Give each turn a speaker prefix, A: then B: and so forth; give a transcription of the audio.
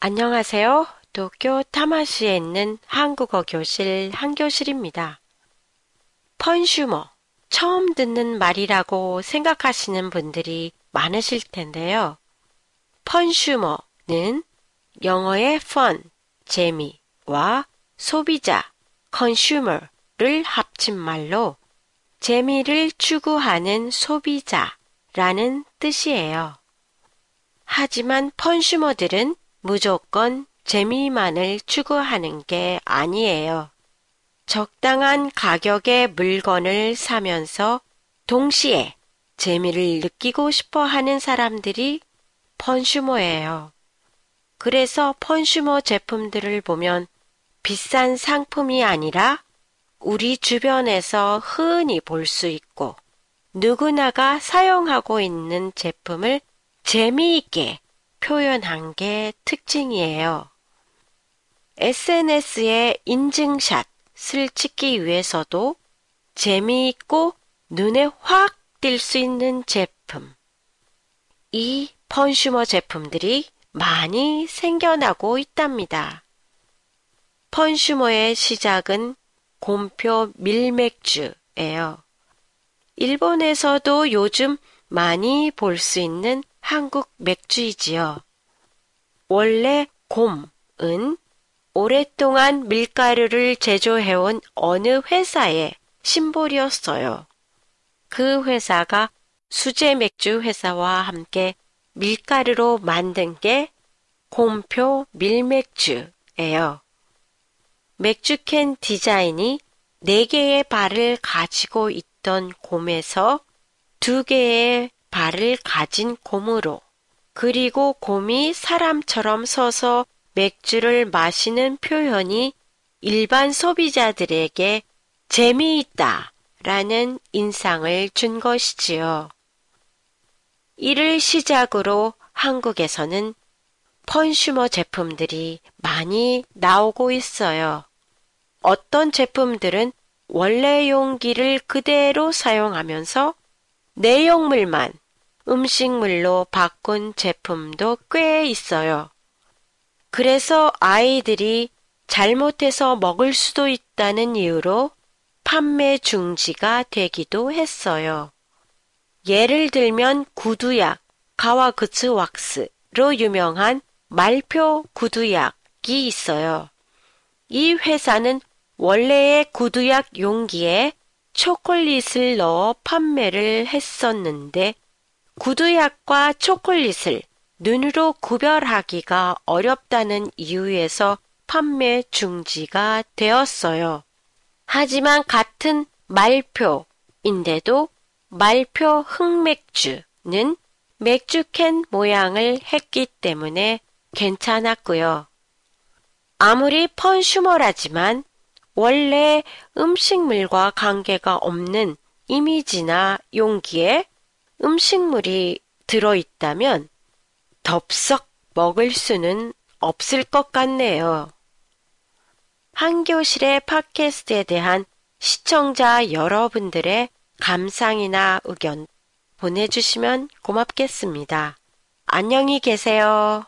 A: 안녕하세요. 도쿄 타마시에 있는 한국어 교실 한교실입니다. 펀슈머, 처음 듣는 말이라고 생각하시는 분들이 많으실 텐데요. 펀슈머는 영어의 fun, 재미와 소비자, consumer를 합친 말로 재미를 추구하는 소비자라는 뜻이에요. 하지만 펀슈머들은 무조건 재미만을 추구하는 게 아니에요. 적당한 가격의 물건을 사면서 동시에 재미를 느끼고 싶어 하는 사람들이 펀슈머예요. 그래서 펀슈머 제품들을 보면 비싼 상품이 아니라 우리 주변에서 흔히 볼 수 있고 누구나가 사용하고 있는 제품을 재미있게 표현한 게 특징이에요. SNS에 인증샷을 찍기 위해서도 재미있고 눈에 확 띌 수 있는 제품. 이 펀슈머 제품들이 많이 생겨나고 있답니다. 펀슈머의 시작은 곰표 밀맥주예요. 일본에서도 요즘 많이 볼 수 있는 한국 맥주이지요. 원래 곰은 오랫동안 밀가루를 제조해온 어느 회사의 심볼이었어요. 그 회사가 수제 맥주 회사와 함께 밀가루로 만든 게 곰표 밀맥주예요. 맥주캔 디자인이 4개의 발을 가지고 있던 곰에서 2개의 발을 가진 곰으로 그리고 곰이 사람처럼 서서 맥주를 마시는 표현이 일반 소비자들에게 재미있다 라는 인상을 준 것이지요. 이를 시작으로 한국에서는 펀슈머 제품들이 많이 나오고 있어요. 어떤 제품들은 원래 용기를 그대로 사용하면서 내용물만 음식물로 바꾼 제품도 꽤 있어요. 그래서 아이들이 잘못해서 먹을 수도 있다는 이유로 판매 중지가 되기도 했어요. 예를 들면 구두약, 가와그츠 왁스로 유명한 말표 구두약이 있어요. 이 회사는 원래의 구두약 용기에 초콜릿을 넣어 판매를 했었는데 구두약과 초콜릿을 눈으로 구별하기가 어렵다는 이유에서 판매 중지가 되었어요. 하지만 같은 말표인데도 말표 흑맥주는 맥주캔 모양을 했기 때문에 괜찮았고요. 아무리 펀슈머라지만 원래 음식물과 관계가 없는 이미지나 용기에 음식물이 들어있다면 덥석 먹을 수는 없을 것 같네요. 한교실의 팟캐스트에 대한 시청자 여러분들의 감상이나 의견 보내주시면 고맙겠습니다. 안녕히 계세요.